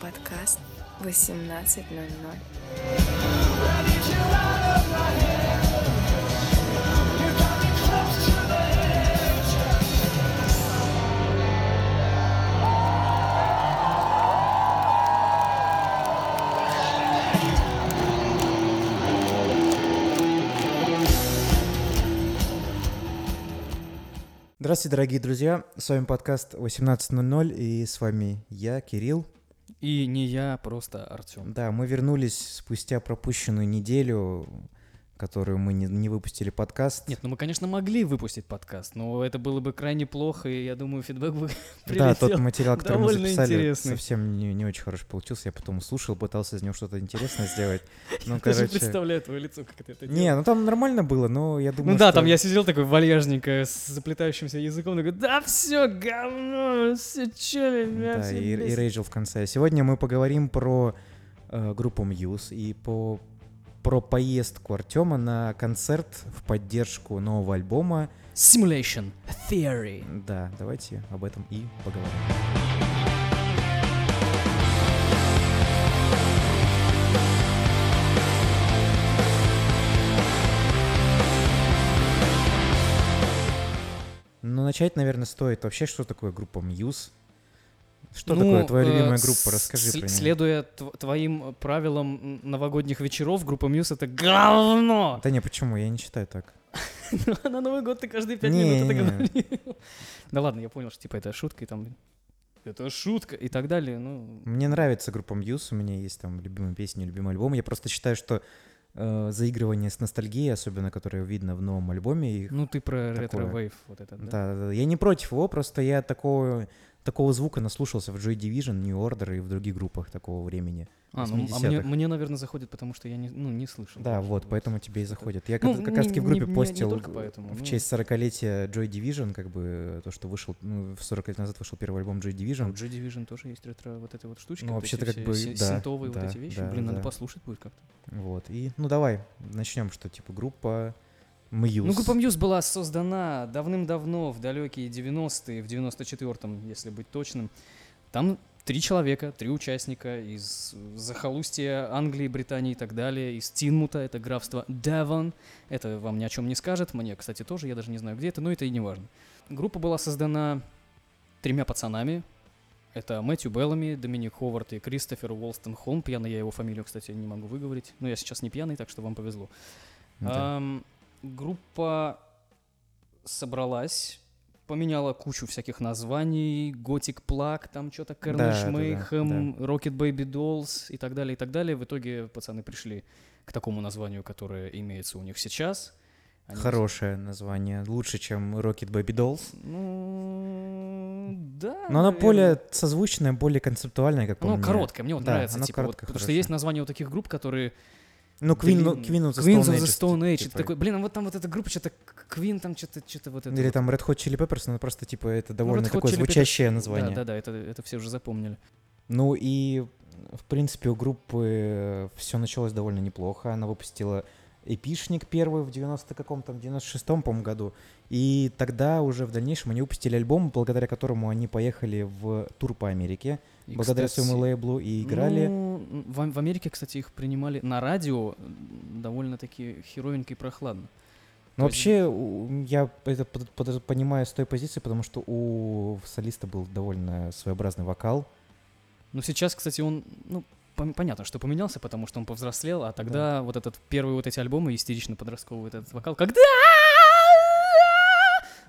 подкаст 18.00. Здравствуйте, дорогие друзья. С вами подкаст 18.00 и с вами я, Кирилл. И не я, просто Артем. Да, мы вернулись спустя пропущенную неделю которую мы не, не выпустили подкаст. Нет, ну мы, конечно, могли выпустить подкаст, но это было бы крайне плохо, и я думаю, фидбэк бы Да, тот материал, который мы записали, интересный. совсем не, не очень хороший получился. Я потом слушал, пытался из него что-то интересное сделать. Ну, я короче... даже представляю твое лицо, как это, это Не, ну там нормально было, но я думаю, Ну да, там я сидел такой вальяжненько, с заплетающимся языком, такой, да все, говно, все чили, Да, и, и Рейджел в конце. Сегодня мы поговорим про э, группу Muse и по про поездку Артема на концерт в поддержку нового альбома Simulation Theory. Да, давайте об этом и поговорим. Ну, начать, наверное, стоит вообще, что такое группа Muse. Что ну, такое твоя любимая э, группа? Расскажи про нее. Следуя твоим правилам новогодних вечеров, группа Muse — это говно! Да не, почему? Я не считаю так. На Новый год ты каждые пять минут это говорил. Да ладно, я понял, что типа это шутка, и там это шутка и так далее. Ну. Мне нравится группа Muse, у меня есть там любимые песни, любимый альбом. Я просто считаю, что э, заигрывание с ностальгией, особенно которое видно в новом альбоме. Ну, ты про retrowave вот этот, да? Да, да, я не против его, просто я такого такого звука наслушался в Joy Division, New Order и в других группах такого времени. А, ну, а мне, мне, наверное, заходит, потому что я не, ну, не слышал. Да, вот, вот, поэтому тебе и заходит. Я ну, как, как раз таки в группе не, постил не поэтому, в ну... честь 40-летия Joy Division, как бы то, что вышел, ну, в 40 лет назад вышел первый альбом Joy Division. А Joy Division тоже есть ретро вот этой вот штучки. Ну, вот вообще-то как бы, да. Синтовые да, вот эти вещи. Да, Блин, да. надо послушать будет как-то. Вот, и, ну, давай, начнем, что, типа, группа Мьюз. Ну, группа Мьюз была создана давным-давно, в далекие 90-е, в 94-м, если быть точным. Там три человека, три участника из захолустья Англии, Британии и так далее, из Тинмута, это графство Девон. Это вам ни о чем не скажет, мне, кстати, тоже, я даже не знаю, где это, но это и не важно. Группа была создана тремя пацанами. Это Мэтью Беллами, Доминик Ховард и Кристофер Уолстон Холм. Пьяный я его фамилию, кстати, не могу выговорить. Но я сейчас не пьяный, так что вам повезло. Да. Эм, группа собралась поменяла кучу всяких названий, Gothic Plug, там что-то Carnage да, Mayhem, да, да, Rocket Baby Dolls и так далее, и так далее. В итоге пацаны пришли к такому названию, которое имеется у них сейчас. Они... Хорошее название, лучше, чем Rocket Baby Dolls. Ну, да. Но оно более созвучное, более концептуальное, как по Оно мне. короткое, мне вот да, нравится, типа, вот, потому что есть название у таких групп, которые ну, Queen, Queen, Queen of the Queens Stone the Stone Age. Типа. такой, блин, а вот там вот эта группа, что-то Queen, там что-то что вот это. Или там Red Hot Chili Peppers, но просто, типа, это ну, довольно ну, такое Chili звучащее Peppers, название. Да, да, да, это, это все уже запомнили. Ну и, в принципе, у группы все началось довольно неплохо. Она выпустила эпишник первый в 90 каком там, 96-м, по-моему, году. И тогда уже в дальнейшем они выпустили альбом, благодаря которому они поехали в тур по Америке — и, благодаря кстати, своему лейблу и играли. Ну, в, в Америке, кстати, их принимали на радио довольно-таки херовенько и прохладно. Ну, вообще, я это под, под, понимаю с той позиции, потому что у солиста был довольно своеобразный вокал. Ну, сейчас, кстати, он, ну, понятно, что поменялся, потому что он повзрослел, а тогда да. вот этот первый вот эти альбомы истерично подростковый вот этот вокал, когда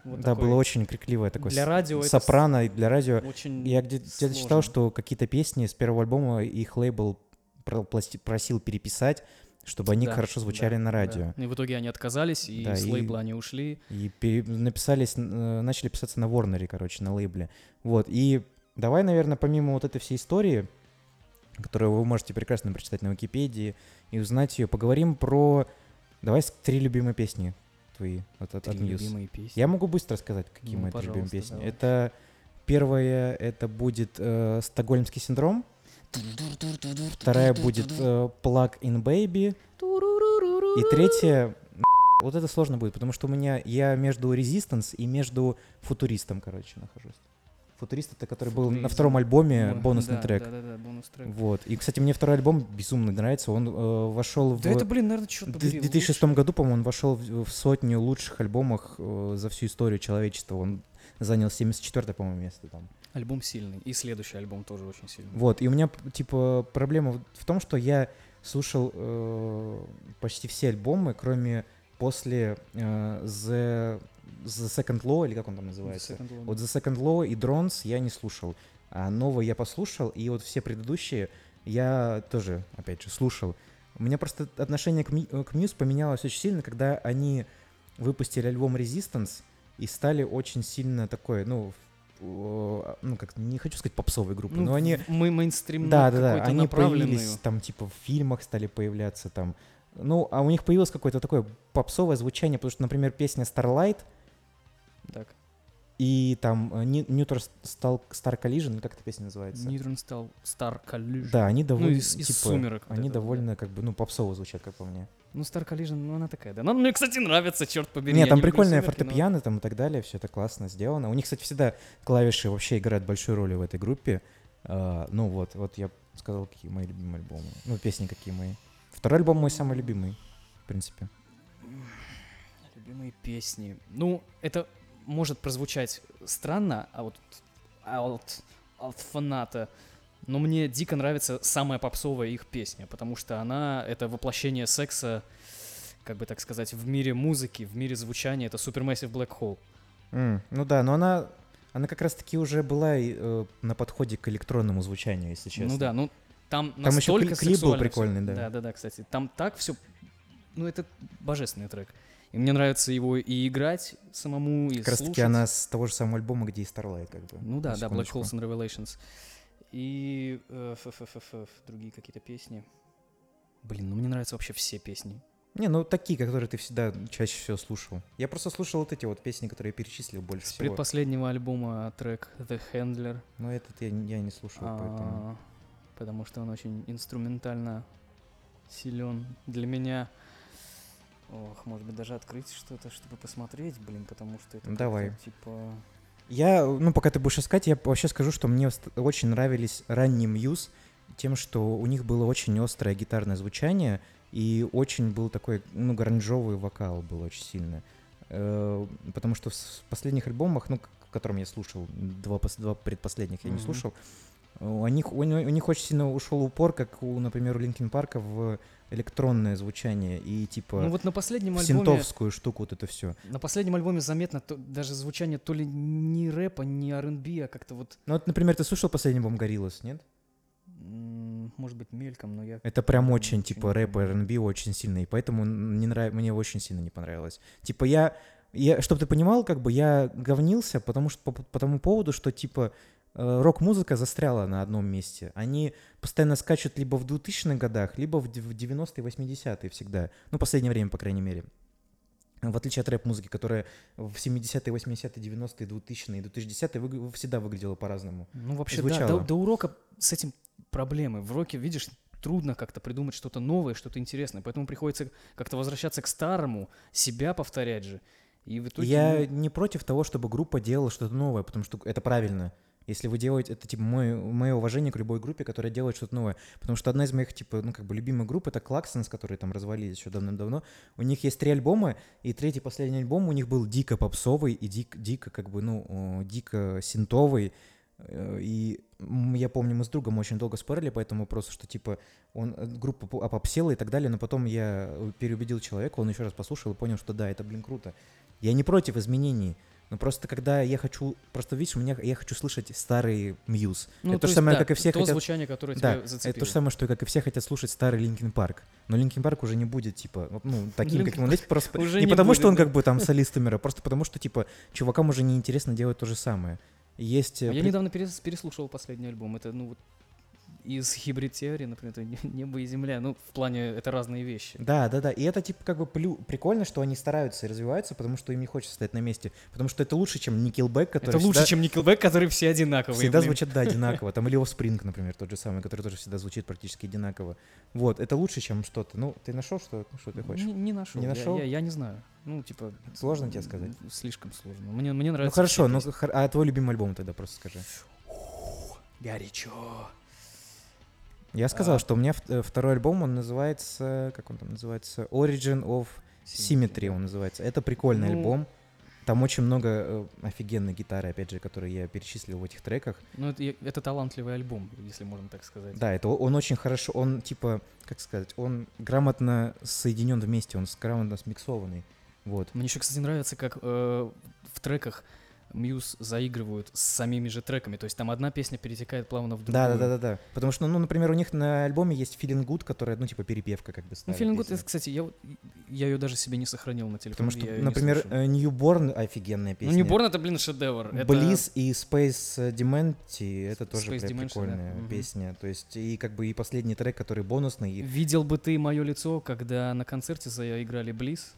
вот да, было очень крикливое такое для радио сопрано, и для радио. Очень Я где-то читал, что какие-то песни с первого альбома их лейбл просил переписать, чтобы они да, хорошо звучали да, на радио. Да. И в итоге они отказались, и да, с лейбла и, они ушли. И пере... написались, э, начали писаться на Ворнере, короче, на лейбле. Вот, и давай, наверное, помимо вот этой всей истории, которую вы можете прекрасно прочитать на Википедии и узнать ее, поговорим про... Давай три любимые песни твои от, от, от песни. Я могу быстро сказать, какие ну, мои любимые песни. Давай. Это первое, это будет э, «Стокгольмский синдром». Вторая будет э, «Plug in Baby». И третья, вот это сложно будет, потому что у меня, я между Resistance и между Футуристом, короче, нахожусь. Футурист это который был на Футуризм. втором альбоме, Ой, бонусный да, трек. Да, да, да, бонус трек. Вот. И, кстати, мне второй альбом безумно нравится. Он э, вошел в... Да это, блин, наверное, черт в побери. 2006 лучше. году, по-моему, он вошел в, в сотню лучших альбомов э, за всю историю человечества. Он занял 74 по-моему, место там. Альбом сильный. И следующий альбом тоже очень сильный. Вот, и у меня, типа, проблема в- в том, что я слушал э, почти все альбомы, кроме после э, The, The Second Law, или как он там называется. The Second Law. Вот The Second Law и Drones я не слушал, а новые я послушал, и вот все предыдущие я тоже, опять же, слушал. У меня просто отношение к, к Muse поменялось очень сильно, когда они выпустили альбом Resistance и стали очень сильно такой, ну, ну как, не хочу сказать попсовой группой, Ну, но они мы мейнстрим да, да, да. Они появились там, типа, в фильмах стали появляться там. Ну, а у них появилось какое-то такое попсовое звучание, потому что, например, песня Starlight Так, и там э, Neutral Star, Star Collision, как эта песня называется? Neutron стал Star Collision. Да, они довольно, из- из типа, «Сумерек» вот они это, да. довольно, как бы, ну, попсово звучат, как по мне. Ну, Star Collision, ну, она такая, да. Ну, мне, кстати, нравится, черт побери. Нет, там не прикольные «Сумерки», но- там и так далее, все это классно сделано. У них, кстати, всегда клавиши вообще играют большую роль в этой группе. А, ну вот, вот я сказал, какие мои любимые альбомы. Ну, песни какие мои. Второй альбом мой самый любимый, в принципе. Любимые песни. Ну, это может прозвучать странно, а вот а от, от фаната. Но мне дико нравится самая попсовая их песня, потому что она — это воплощение секса, как бы так сказать, в мире музыки, в мире звучания. Это Supermassive Black Hole. М, ну да, но она, она как раз-таки уже была э, на подходе к электронному звучанию, если честно. Ну да, ну там, Там еще настолько кли- клип был сексуально всё. прикольный, да. Да, да, да, кстати. Там так все, ну это божественный трек. И мне нравится его и играть самому, и Как раз-таки слушать. она с того же самого альбома, где и Starlight, как бы. Ну да, да, Black. Holes and Revelations. И э, другие какие-то песни. Блин, ну мне нравятся вообще все песни. Не, ну такие, которые ты всегда чаще всего слушал. Я просто слушал вот эти вот песни, которые я перечислил больше С всего. предпоследнего альбома трек The Handler, Но этот я, я не слушал, поэтому... а, потому что он очень инструментально силен для меня. Ох, может быть, даже открыть что-то, чтобы посмотреть, блин, потому что это Давай. типа... Я, ну, пока ты будешь искать, я вообще скажу, что мне очень нравились ранние Muse тем, что у них было очень острое гитарное звучание и очень был такой, ну, гранжовый вокал был очень сильно. Э, Потому что в последних альбомах, ну, к к которым я слушал, два, два предпоследних я не Мгм. слушал, у них, у, у них очень сильно ушел упор, как у, например, у Linkin Park'а в электронное звучание и типа Ну вот на последнем альбоме... синтовскую штуку вот это все. На последнем альбоме заметно то- даже звучание то ли не рэпа, не R&B, а как-то вот, Ну вот, например, ты слушал последний альбом Гориллас, нет? может быть, мельком, но я... Это прям очень, типа, рэп и. R&B очень сильно, и поэтому не нрав... мне очень сильно не понравилось. Типа, я, я чтобы ты понимал, как бы, я говнился, потому что, по, по тому поводу, что, типа, рок-музыка застряла на одном месте. Они постоянно скачут либо в 2000-х годах, либо в д- в 90-е, 80-е всегда. Ну, последнее время, по крайней мере. В отличие от рэп-музыки, которая в 70-е, 80-е, 90-е, 2000-е, 2010-е выгля- всегда выглядела по-разному. Ну вообще, да, до, до урока с этим проблемы. В роке, видишь, трудно как-то придумать что-то новое, что-то интересное, поэтому приходится как-то возвращаться к старому, себя повторять же. И в итоге... Я не против того, чтобы группа делала что-то новое, потому что это правильно. Если вы делаете, это типа мое, мое уважение к любой группе, которая делает что-то новое. Потому что одна из моих, типа, ну, как бы любимых групп это Klaxons, которые там развалились еще давно-давно. У них есть три альбома, и третий последний альбом у них был дико попсовый и дик, дико, как бы, ну, дико синтовый. Э, И я помню, мы с другом очень долго спорили по этому вопросу, что типа он э, группа по- опопсела и так далее, но потом я э, переубедил человека, он еще раз послушал и понял, что да, это, блин, круто. Я не против изменений, но просто когда я хочу, просто видишь, у меня я хочу слышать старый Muse. ну, это то то же самое, да, как и все то хотят. звучание, которое Да, тебя это то же самое, что как и все хотят слушать старый Linkin Park. Но Linkin Park уже не будет, типа, ну, таким, Linkin каким он есть, просто уже не, не потому, что он будет, да. как бы там солист умер, а просто потому, что, типа, чувакам уже неинтересно делать то же самое. Есть... э, Я при- недавно перес- переслушивал последний альбом. Это, ну, вот из Theory, например, это не- небо и земля. Ну, в плане, это разные вещи. Да, да, да. И это типа как бы плю- прикольно, что они стараются и развиваются, потому что им не хочется стоять на месте. Потому что это лучше, чем Nickelback, который это лучше, всегда, чем Nickelback, которые все одинаковые. всегда блин. звучат, да, одинаково. Там или Offspring, например, тот же самый, который тоже всегда звучит практически одинаково. Вот, это лучше, чем что-то. Ну, ты нашел, что, что ты хочешь? Не, не нашел. Не Я- нашел? Я, я не знаю. Ну, типа... Сложно тебе сказать? Слишком сложно. Мне, мне Ну нравится. хорошо, ну а твой любимый альбом тогда просто скажи. Горячо. Я сказал, А. что у меня э, второй альбом, он называется, как он там называется? Origin of Symmetry он называется. Это прикольный Ну- альбом. Там очень много э, офигенной гитары, опять же, которые я перечислил в этих треках. Ну, это, это талантливый альбом, если можно так сказать. Да, это он очень хорошо, он типа, как сказать, он грамотно соединен вместе, он грамотно смиксованный. Вот. Мне еще, кстати, нравится, как э, в треках Мьюз заигрывают с самими же треками. То есть там одна песня перетекает плавно в другую. Да, да, да, да, да. Потому что, ну, например, у них на альбоме есть Feeling Good, которая, ну, типа, перепевка, как бы. Ну, Feeling Good, это, кстати, я, вот- я ее даже себе не сохранил на телефоне. Потому что, например, э, Newborn офигенная песня. Ну, Newborn это, блин, шедевр. Это- Bliss и Space Dementi это тоже Space да. прикольная Мгм. песня. То есть и как бы и последний трек, который бонусный. и- Видел бы ты мое лицо, когда на концерте заиграли Bliss?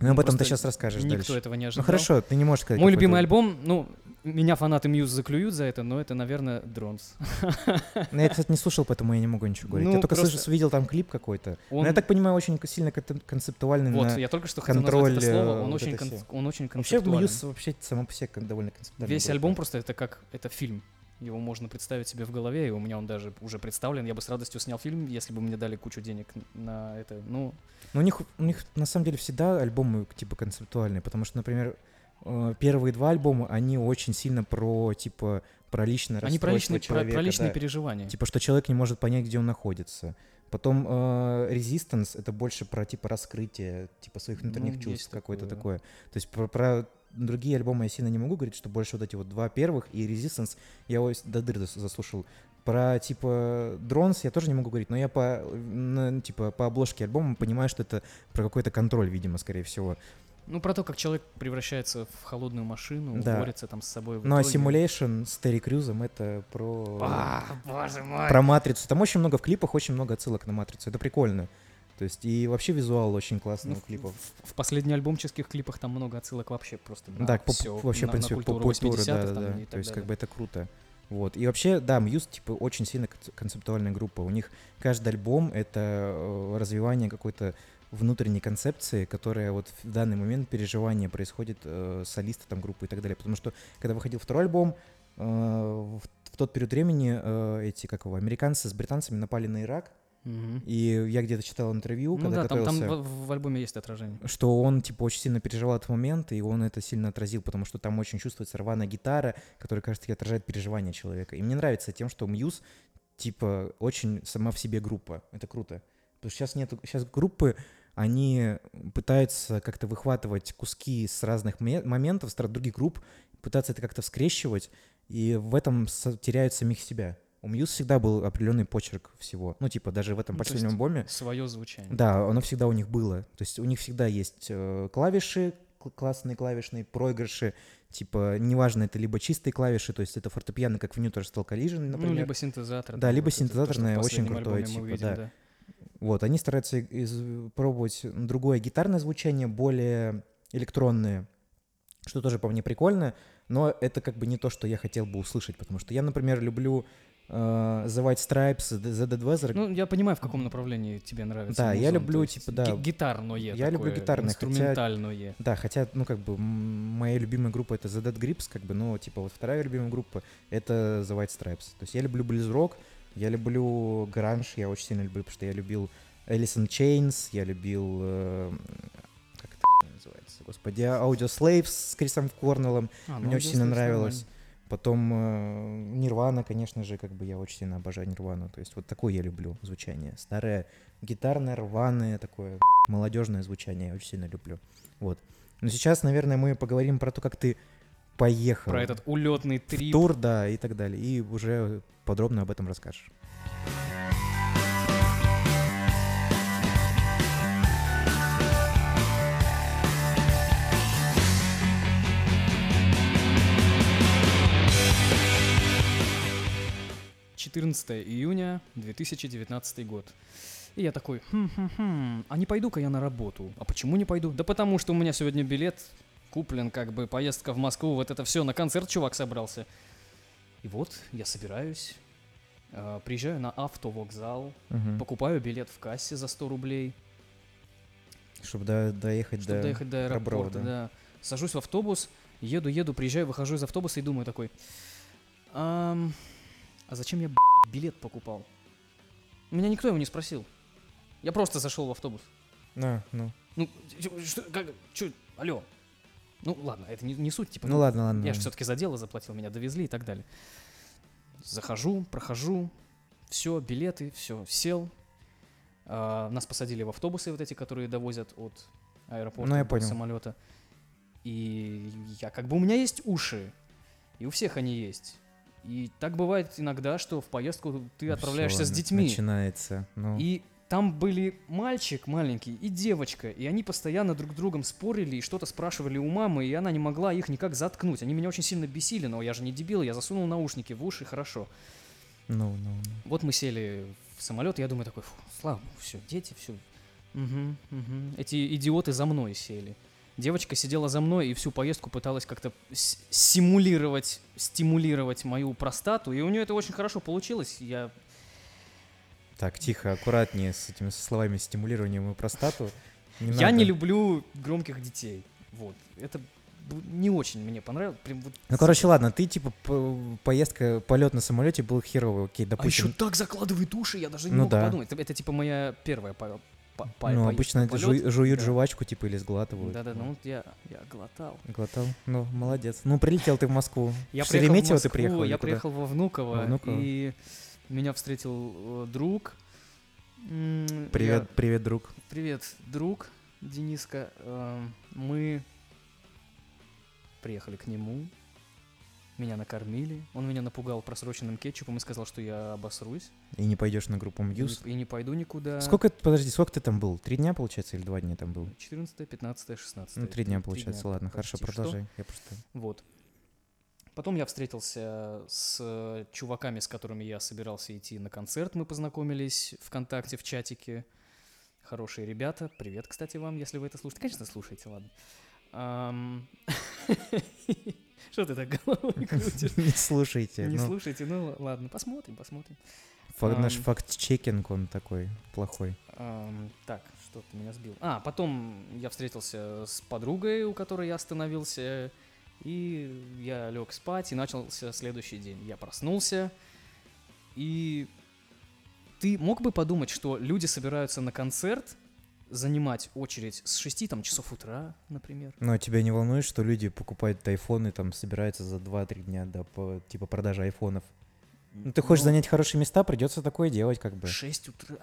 Ну, об этом ты сейчас расскажешь Никто дальше. этого не Ну ожидал. хорошо, ты не можешь сказать. Мой любимый альбом, ну, меня фанаты Muse заклюют за это, но это, наверное, Drones. Ну, я, кстати, не слушал, поэтому я не могу ничего говорить. Ну, я только просто- слышал, видел там клип какой-то. Но Он- я так понимаю, очень сильно кон- концептуальный Вот, на... я только что хотел контроль, назвать это слово, э, он, вот очень, это кон- он очень Вообще, концептуален. Muse вообще само по себе довольно концептуальный. Весь альбом просто это как это фильм. Его можно представить себе в голове, и у меня он даже уже представлен. Я бы с радостью снял фильм, если бы мне дали кучу денег на это. Ну, Но у них, у них на самом деле всегда альбомы типа концептуальные, потому что, например, э, первые два альбома, они очень сильно про, типа, про личное они про личные, про, человека. про личные да. переживания. Типа, что человек не может понять, где он находится. Потом э, Resistance — это больше про, типа, раскрытие, типа, своих внутренних Ну, чувств, какое-то такое. такое. То есть про, про другие альбомы я сильно не могу говорить, что больше вот эти вот два первых и Resistance я его до дыр зас- заслушал. Про, типа, Drones я тоже не могу говорить, но я по, на, типа, по обложке альбома понимаю, что это про какой-то контроль, видимо, скорее всего. Ну, про то, как человек превращается в холодную машину, Да. борется там с собой. в Ну а. Simulation с Терри Крюзом это про... А, боже мой. про матрицу. Там очень много в клипах, очень много отсылок на матрицу. Это прикольно. То есть и вообще визуал очень классный Ну, у клипов. В, в последних альбомческих клипах там много отсылок вообще просто на да, всё, вообще, на, в принципе, на по культуру культуре, 80-х да, да, там да. То есть как бы это круто. Вот. И вообще, да, Мьюз, типа, очень сильно кон- концептуальная группа. У них каждый альбом — это э, развивание какой-то внутренней концепции, которая вот в данный момент переживания происходит э, солиста там группы и так далее. Потому что, когда выходил второй альбом, э, в, в тот период времени э, эти, как его, американцы с британцами напали на Ирак, и я где-то читал интервью, Ну когда да, там, там готовился, в, в альбоме есть отражение. что он, типа, очень сильно переживал этот момент, и он это сильно отразил, потому что там очень чувствуется рваная гитара, которая, кажется, отражает переживания человека. И мне нравится тем, что Мьюз, типа, очень сама в себе группа. Это круто. Потому что сейчас нет, сейчас группы, они пытаются как-то выхватывать куски с разных ме- моментов, с других групп, пытаться это как-то скрещивать, и в этом теряют самих себя. У Мьюз всегда был определенный почерк всего. Ну, типа, даже в этом Ну, последнем альбоме Свое звучание. да, оно всегда у них было. То есть у них всегда есть э, клавиши, кл- классные клавишные проигрыши. Типа, неважно, это либо чистые клавиши, то есть это фортепиано, как в New Steel Collision, например. Ну, либо синтезатор. Да, либо вот это то, что в синтезаторное, очень крутое, типа, видим, да. Вот, они стараются из- пробовать другое гитарное звучание, более электронное, что тоже по мне прикольно, но это как бы не то, что я хотел бы услышать, потому что я, например, люблю э, The White Stripes, The Dead Weather, Ну, я понимаю, в каком направлении тебе нравится. Да, я музон, люблю, то есть типа, да, ги- Гитарное я люблю такое, гитарное, хотя- инструментальное. Да, хотя, ну, как бы, моя любимая группа это The Dead Grips, как бы, но, типа, вот вторая любимая группа это The White Stripes. То есть я люблю близ-рок, я люблю гранж, я очень сильно люблю, потому что я любил in Chains, я любил, э, как это называется, господи, Audio Slaves с Крисом Корнеллом, А, мне ну, очень сильно нравилось. нормально. Потом э, Нирвана, конечно же, как бы я очень сильно обожаю Нирвану. То есть вот такое я люблю звучание. Старое гитарное, рваное, такое молодежное звучание я очень сильно люблю. Вот. Но сейчас, наверное, мы поговорим про то, как ты поехал. Про этот улетный в трип. тур, да, и так далее. И уже подробно об этом расскажешь. 14 июня 2019 год. И я такой, хм-хм-хм, а не пойду-ка я на работу. А почему не пойду? Да потому что у меня сегодня билет куплен, как бы поездка в Москву, вот это все, на концерт чувак собрался. И вот я собираюсь, э, приезжаю на автовокзал, Мгм. покупаю билет в кассе за 100 рублей, Чтобы до- доехать чтобы до... доехать до аэропорта, да. да. Сажусь в автобус, еду, еду, приезжаю, выхожу из автобуса и думаю такой, «Ам, а зачем я билет покупал? Меня никто его не спросил. Я просто зашел в автобус. А, ну. Ну, чё- что, как, чё, алло. Ну, ладно, это не, не суть, типа, Ну ладно, ладно. я же все-таки за дело заплатил, меня довезли и так далее. Захожу, прохожу, все, билеты, все, сел. А, нас посадили в автобусы вот эти, которые довозят от аэропорта Ну, я понял. самолета. И я как бы у меня есть уши, и у всех они есть. И так бывает иногда, что в поездку ты Ну, отправляешься всё, с детьми. Начинается. Ну, И там были мальчик маленький и девочка, и они постоянно друг с другом спорили и что-то спрашивали у мамы, и она не могла их никак заткнуть. Они меня очень сильно бесили, но я же не дебил, я засунул наушники в уши, хорошо. ну, ну, ну. Вот мы сели в самолет, и я думаю такой, «Фу, слава богу, все, дети, все. Эти идиоты за мной сели. Девочка сидела за мной и всю поездку пыталась как-то симулировать, стимулировать мою простату, и у нее это очень хорошо получилось. Я Так, тихо, аккуратнее с этими словами стимулированием и простату. Не Я надо. не люблю громких детей. Вот. Это не очень мне понравилось. Прям вот Ну, короче, ладно, ты, типа, поездка, полет на самолете был херовый, окей, а допустим. еще так закладывает уши, я даже не Ну мог да. подумать. Это, это типа моя первая по, по- по- ну, обычно полет. жуй- жуют Да. жвачку, типа, или сглатывают. Да-да, ну вот я, я глотал. Глотал? Ну, молодец. Ну, прилетел ты в Москву. Я В приехал в Москву, ты приехал? я приехал во Внуково, Во Внуково. и меня встретил э, друг. Привет, я- привет, друг. Привет, друг Дениска. Эм, Мы приехали к нему, меня накормили, он меня напугал просроченным кетчупом и сказал, что я обосрусь И не пойдешь на группу и Мьюз. не- и не пойду никуда. Сколько, подожди, сколько ты там был? Три дня, получается, или два дня там был? 14, 15, 16. Ну, три дня, получается. Ладно, хорошо, почти что. продолжай. Я просто... Вот. Потом я встретился с чуваками, с которыми я собирался идти на концерт. Мы познакомились ВКонтакте, в чатике. Хорошие ребята. Привет, кстати, вам, если вы это слушаете. Конечно, слушайте, ладно. Что ты так головой крутишь? Не слушайте. Не ну, слушайте, ну ладно, посмотрим, посмотрим. Наш факт-чекинг, он такой плохой. Так, что ты меня сбил? А, потом я встретился с подругой, у которой я остановился, и я лег спать, и начался следующий день. Я проснулся, и ты мог бы подумать, что люди собираются на концерт, занимать очередь с 6 там, часов утра, например. Но Ну, тебя не волнует, что люди покупают айфоны, там, собираются за 2-3 дня до, по- типа, продажи айфонов? Ну, ты хочешь Но занять хорошие места, придется такое делать, как бы. 6 утра.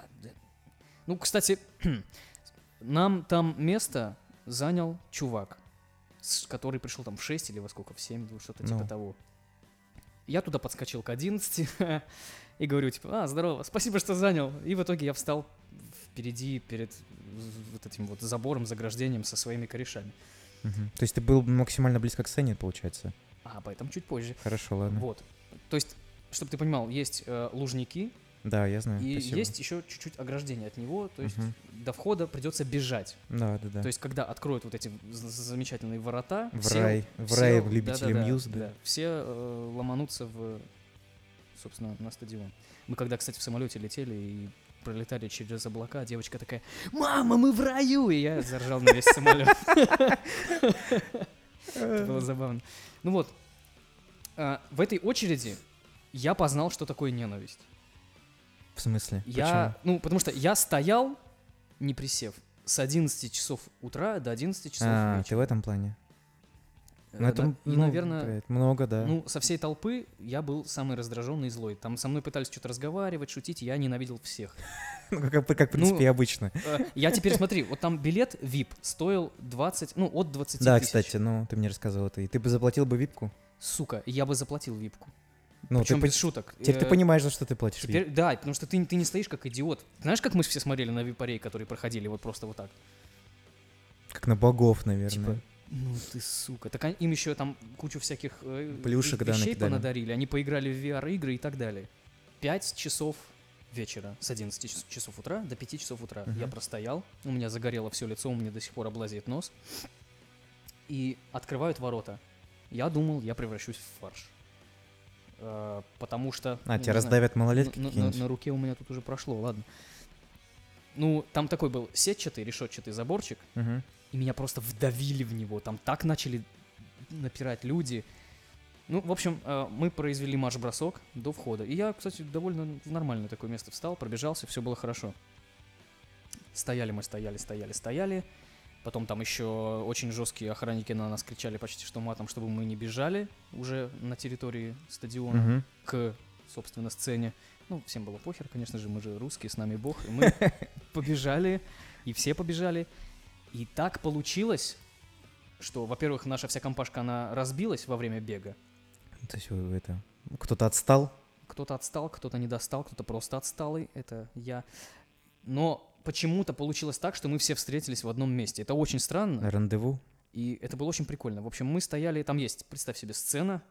Ну, кстати, нам там место занял чувак, который пришел там в 6 или во сколько, в 7, ну, что-то типа Ну. того. Я туда подскочил к 11 и говорю, типа, а, здорово, спасибо, что занял. И в итоге я встал впереди, перед вот этим вот забором, заграждением со своими корешами. Мгм. То есть ты был максимально близко к сцене, получается? А, об этом чуть позже. Хорошо, ладно. Вот. То есть, чтобы ты понимал, есть э, лужники, Да, я знаю. и спасибо. есть еще чуть-чуть ограждение от него, то есть Мгм. до входа придется бежать. Да, да, да. То есть, когда откроют вот эти замечательные ворота, В все- рай, в все- рай любителей да-да-да, Мьюз, да. все э, ломанутся в, собственно, на стадион. Мы когда, кстати, в самолете летели и пролетали через облака, девочка такая, «Мама, мы в раю!» И я заржал на весь самолет. Это было забавно. Ну вот, а, в этой очереди я познал, что такое ненависть. В смысле? Я, ну, потому что я стоял, не присев, с 11 часов утра до 11 Почему? часов А, ты вечера. в этом плане? Э, Ну, это, да, и, ну, наверное, блядь, много, да. ну, со всей толпы я был самый раздраженный и злой. Там со мной пытались что-то разговаривать, шутить, я ненавидел всех. Ну, как, как, в принципе, ну, и обычно. Э, Я теперь смотри, вот там билет VIP стоил 20, ну, от 20 Да, тысяч. кстати, ну, ты мне рассказывал это. И ты бы заплатил бы випку? Сука, я бы заплатил випку. Ну, Причем ты, без шуток. теперь ты Э, понимаешь, за что ты платишь Теперь, да, потому что ты, ты не стоишь как идиот. Знаешь, как мы все смотрели на випарей, которые проходили вот просто вот так? Как на богов, наверное. Типа, ну ты сука. Так им еще там кучу всяких э, Плюшек, да, вещей накидали. понадарили. Они поиграли в VR-игры и так далее. 5 часов вечера, с 11 час- часов утра до 5 часов утра. Мгм. Я простоял, у меня загорело все лицо, у меня до сих пор облазит нос. И открывают ворота. Я думал, я превращусь в фарш. Э, потому что... А, ну, тебя знаю, раздавят малолетки на, на- на руке у меня тут уже прошло, ладно. Ну, там такой был сетчатый, решетчатый заборчик, Мгм. и меня просто вдавили в него. Там так начали напирать люди. Ну, в общем, э, мы произвели марш-бросок до входа. И я, кстати, довольно в нормальное такое место встал, пробежался, все было хорошо. Стояли мы, стояли, стояли, стояли. Потом там еще очень жесткие охранники на нас кричали почти что матом, чтобы мы не бежали уже на территории стадиона Мгм. к, собственно, сцене. Ну, всем было похер, конечно же, мы же русские, с нами бог. И мы побежали, и все побежали. И так получилось, что, во-первых, наша вся компашка, она разбилась во время бега. То есть вы это... Кто-то отстал? Кто-то отстал, кто-то не достал, кто-то просто отсталый, это я. Но почему-то получилось так, что мы все встретились в одном месте. Это очень странно, Рандеву? и это было очень прикольно. В общем, мы стояли, там есть, представь себе, сцена,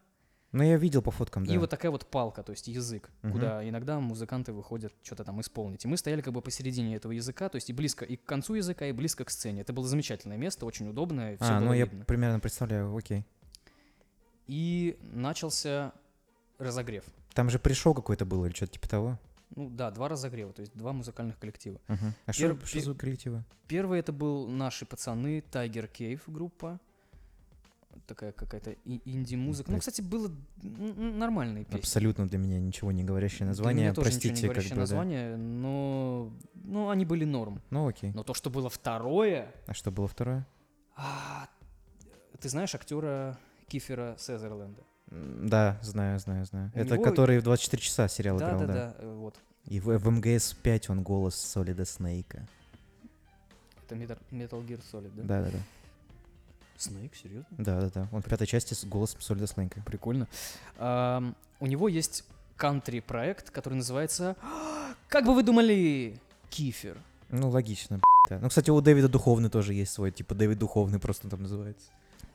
Ну, я видел по фоткам, да. И вот такая вот палка, то есть язык, Мгм. куда иногда музыканты выходят что-то там исполнить. И мы стояли как бы посередине этого языка, то есть и близко и к концу языка, и близко к сцене. Это было замечательное место, очень удобное, А, ну я видно. примерно представляю, окей. И начался разогрев. Там же пришел какой-то был или что-то типа того? Ну да, два разогрева, то есть два музыкальных коллектива. Мгм. А Пер- что что за коллективы? Первый это был наши пацаны, Tiger Cave группа. Такая какая-то инди-музыка. Ну, кстати, было нормальные песни. Абсолютно для меня ничего не говорящее Для название. меня тоже ничего не Простите, как говорящее бы, да. название, но ну, они были норм. Ну окей. Но то, что было второе, А что было второе? а, ты знаешь актера Кифера Сезерленда? Да, знаю, знаю, знаю. У Это него- который в 24 часа сериал Да, играл, да, да. да, э, вот. И в, в МГС 5 он голос Солида Снейка. Это Metal, Metal Gear Solid, да? Да, да, да. Снейк, серьезно? Да, да, да. Он в пятой части с голосом Солида Снейка. Прикольно. Ам, у него есть кантри-проект, который называется «Как бы вы думали, Кифер?» Ну, логично, б***ь, да. Ну, кстати, у Дэвида Духовный тоже есть свой, типа Дэвид Духовный просто там называется.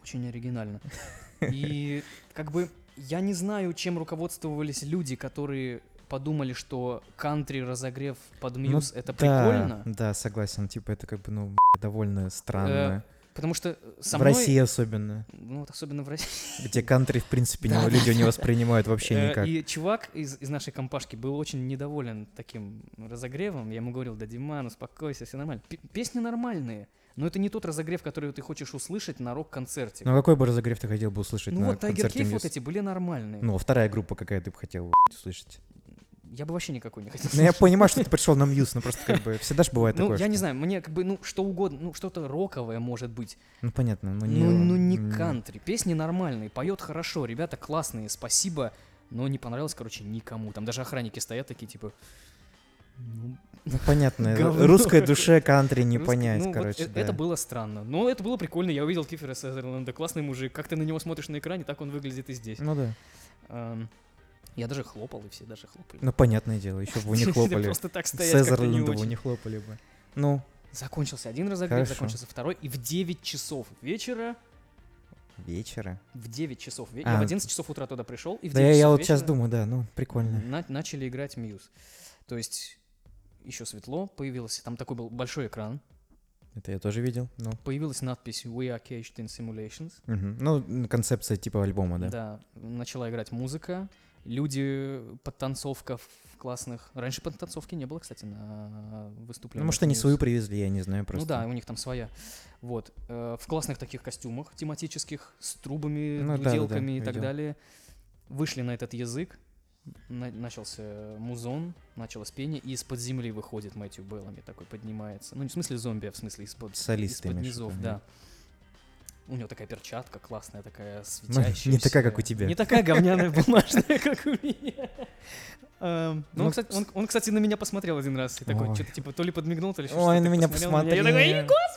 Очень оригинально. И как бы я не знаю, чем руководствовались люди, которые подумали, что кантри разогрев под Ну, мьюз это да, прикольно. Да, согласен. Типа это как бы, ну, довольно странно. Потому что э, со в мной, России особенно. ну вот особенно в России, Где кантри, в принципе, не- люди не воспринимают вообще Э, никак. И чувак из, из нашей компашки был очень недоволен таким разогревом. Я ему говорил, да, Диман, успокойся, все нормально. П- песни нормальные, но это не тот разогрев, который ты хочешь услышать на рок-концерте. Ну, какой бы разогрев ты хотел бы услышать Ну на вот Tiger концерте Cave вот Muse? эти были нормальные. Ну, а вторая группа какая ты бы хотел услышать? Я бы вообще никакой не хотел Ну, я понимаю, что ты пришел на Мьюз, но просто как бы всегда же бывает Ну, такое. я не знаю, мне как бы, ну, что угодно, ну, что-то роковое может быть. Ну, понятно, но не... Ну, ну, не кантри. Песни нормальные, поет хорошо, ребята классные, спасибо. Но не понравилось, короче, никому. Там даже охранники стоят такие, типа... Ну, Ну, понятно. Русской душе кантри не русский- понять, ну, вот короче, э- да. Это было странно. Но это было прикольно. Я увидел Кифера Сезерленда, классный мужик. Как ты на него смотришь на экране, так он выглядит и здесь. Ну да. Эм, Я даже хлопал, и все даже хлопали. Ну, понятное дело, еще бы вы не хлопали. Просто так стоять Сезерлинду вы не хлопали бы. Ну, Закончился один разогрев, закончился второй. И в 9 часов вечера вечера. В 9 часов вечера. А. в 11 часов утра туда пришел, и в Да 9 я, я вот сейчас думаю, да, ну, прикольно. на- начали играть Мьюз. То есть еще светло появилось, там такой был большой экран, Это я тоже видел, ну. появилась надпись «We are caged in simulations». мгм. Ну, концепция типа альбома, да. Да, начала играть музыка, люди, подтанцовка в классных... Раньше подтанцовки не было, кстати, на выступлениях. Ну, может, они свою привезли, я не знаю просто. Ну да, у них там своя. Вот. э, В классных таких костюмах тематических, с трубами, Ну да, да, да, дуделками и так видел. далее. Вышли на этот язык. На- начался музон, началось пение, и из-под земли выходит Мэтью Беллами, такой поднимается. Ну, не в смысле зомби, а в смысле из-под, в низов, да. У него такая перчатка классная, такая Ну, светящаяся. не такая, как у тебя. Не такая говняная бумажная, как у меня. Эм, Ну, Ну, он, кстати, он, он, кстати, на меня посмотрел один раз. И такой, Ой. что-то типа то ли подмигнул, то ли что-то. Ой, на меня посмотрел Я такой, «Эй, господи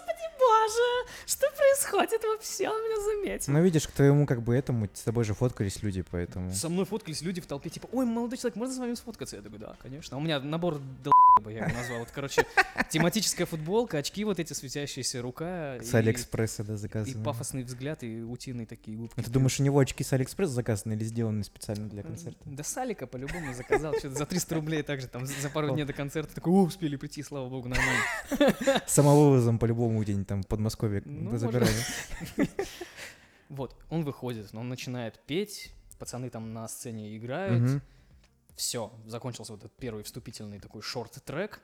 происходит вообще? Он меня заметил. Ну, видишь, к твоему как бы этому, с тобой же фоткались люди, поэтому... Со мной фоткались люди в толпе, типа, ой, молодой человек, можно с вами сфоткаться? Я такой, да, конечно. А у меня набор долбоеба, я его назвал. Вот, короче, тематическая футболка, очки вот эти светящиеся, рука. С и- Алиэкспресса, да, И заказаны. пафосный взгляд, и утиные такие губки. А ты думаешь, у него очки с Алиэкспресс заказаны или сделаны специально для концерта? Да с Алика по-любому заказал, что-то за 300 рублей также, там, за пару дней до концерта. Такой, о, успели прийти, слава богу, нормально. Самовывозом по-любому где-нибудь там в Подмосковье Ну, забирали. Вот, он выходит, он начинает петь, пацаны там на сцене играют. Все, закончился вот этот первый вступительный такой шорт-трек,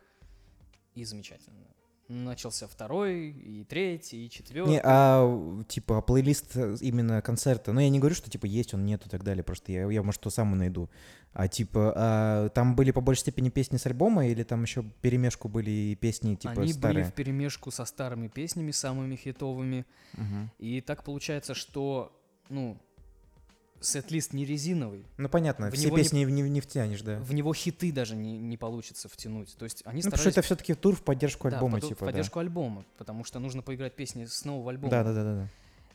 и замечательно. Начался второй, и третий, и четвертый. Не, а типа плейлист э, именно концерта. Ну, я не говорю, что типа есть он, нет и так далее. Просто я, я может, то сам найду. А типа а, там были по большей степени песни с альбома, или там еще перемешку были и песни типа Они старые? были в перемешку со старыми песнями, самыми хитовыми. Мгм. И так получается, что, ну, сет-лист не резиновый. Ну, понятно, В все него не- песни не, не втянешь, да. В него хиты даже не, не получится втянуть. То есть они Ну, потому что старались... это все-таки тур в поддержку Да, альбома, в поду- типа, в поддержку альбома, потому что нужно поиграть песни с нового альбома. да. Да, да, да, да.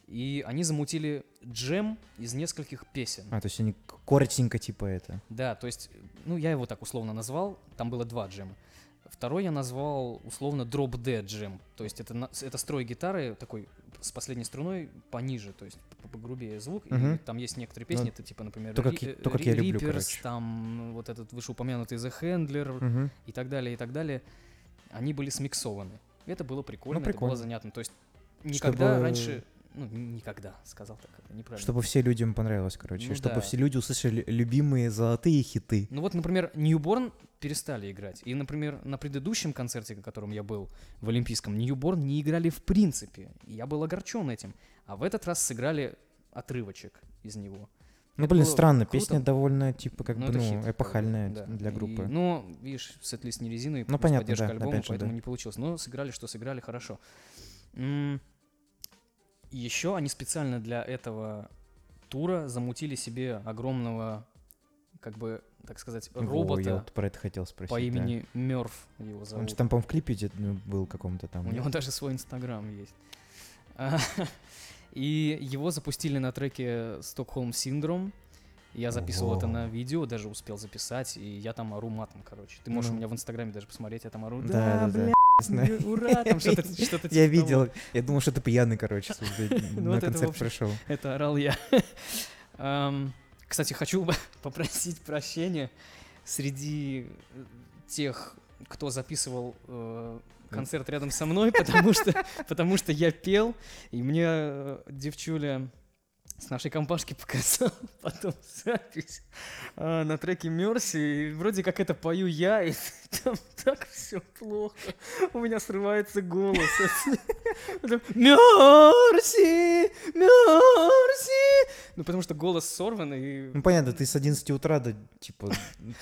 И они замутили джем из нескольких песен. А, то есть они коротенько, типа, это. Да, то есть, ну, я его так условно назвал, там было два джема. Второй я назвал условно Drop Dead джем, то есть это, это строй гитары такой с последней струной пониже, то есть погрубее звук, и Мгм. там есть некоторые песни, Ну, это типа, например, то, как Ри- то, как я люблю, Reapers, короче. там вот этот вышеупомянутый The Handler Мгм. и так далее, и так далее, они были смиксованы. Это было прикольно, это Ну, прикольно. было занятно, то есть никогда Чтобы- раньше, ну, никогда, сказал так, это неправильно. Чтобы все людям понравилось, короче. Ну чтобы да. все люди услышали любимые золотые хиты. Ну вот, например, Ньюборн перестали играть. И, например, на предыдущем концерте, на котором я был в Олимпийском, Ньюборн не играли в принципе. И я был огорчен этим. А в этот раз сыграли отрывочек из него. Ну, Это блин, странно, круто. песня довольно, типа, как Ну, бы, ну, хит, эпохальная да. для группы. И, ну, видишь, сет-лист не резиновый, Ну, понятно, поддержка да, альбома, же, поэтому да. не получилось. Но сыграли, что сыграли, хорошо. Еще они специально для этого тура замутили себе огромного, как бы, так сказать, Во, робота. я вот про это хотел спросить. по да. имени Мёрф его Он зовут. же там, по-моему, в клипе ну, был каком-то там. У него даже свой инстаграм есть. И его запустили на треке Stockholm Syndrome. Я записывал это Ого. на видео, даже успел записать, и я там ору матом, короче. Ты можешь Ну. у меня в инстаграме даже посмотреть, я там ору. Да, да, да. бля, Знаю. ура, там что-то Я типа того. видел. Я думал, что ты пьяный, короче, Ну, на это, концерт общем, пришел. Это орал я. Кстати, хочу попросить прощения среди тех, кто записывал э, концерт рядом со мной, потому что, потому что я пел, и мне э, девчуля с нашей компашки показал потом запись а, на треке Мерси, и вроде как это пою я, и там так все плохо, у меня срывается голос. Мерси, Мерси, ну потому что голос сорван, и Ну, понятно, ты с 11 утра до, типа,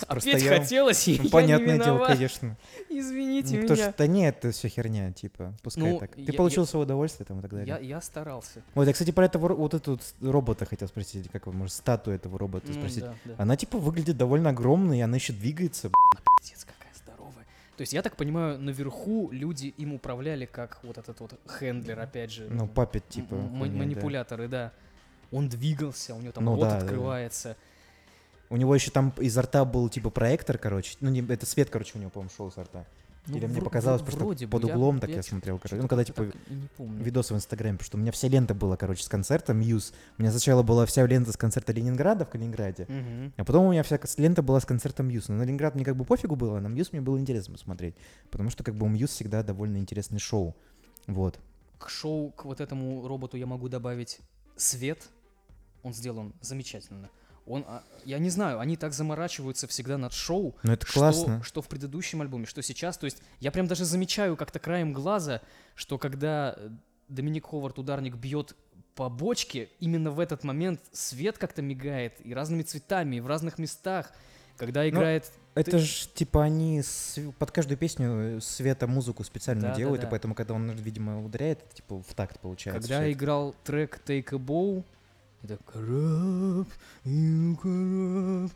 а простоял. хотелось, и Ну, я не понятное дело, конечно. Извините Ну, потому меня. что, да нет, это все херня, типа, пускай Ну, так. Ты я- получил я- свое удовольствие там и так далее. Я, я старался. Вот, я, кстати, про этого, вот эту робота хотел спросить, как его, может, статую этого робота спросить. да, да. Она, типа, выглядит довольно огромной, и она еще двигается. Пиздец, здоровая. То есть, я так понимаю, наверху люди им управляли как вот этот вот handler, опять же. Ну, puppet, типа. м- хуйня, да. манипуляторы, да. Он двигался, у него там Ну рот да, да, да. открывается. У него еще там изо рта был, типа, проектор, короче. Ну, не, это свет, короче, у него, по-моему, шел изо рта. Ну, Или мне вро- показалось вро- просто вроде бы. под Я- углом, так я чё- смотрел, короче. Ну, когда, типа, так и не помню. видос в Инстаграме, потому что у меня вся лента была, короче, с концерта Muse. У меня сначала была вся лента с концерта Ленинграда в Калининграде, Мгм. а потом у меня вся лента была с концерта Muse. Но на Ленинград мне как бы пофигу было, а на Muse мне было интересно посмотреть, потому что как бы у Мьюз всегда довольно интересное шоу. Вот. К шоу, к вот этому роботу я могу добавить свет. Он сделан замечательно. Он, а, я не знаю, они так заморачиваются всегда над шоу, Ну это что, классно. что в предыдущем альбоме, что сейчас. То есть я прям даже замечаю как-то краем глаза, что когда э, Доминик Ховард, ударник, бьет по бочке, именно в этот момент свет как-то мигает и разными цветами, и в разных местах. Когда Ну, играет... Это ж типа они с- под каждую песню э, света музыку специально Да, да, делают, да. и поэтому, когда он, видимо, ударяет, это, типа в такт получается. Когда играл трек Take a Bow, это «Кораб, you кораб»,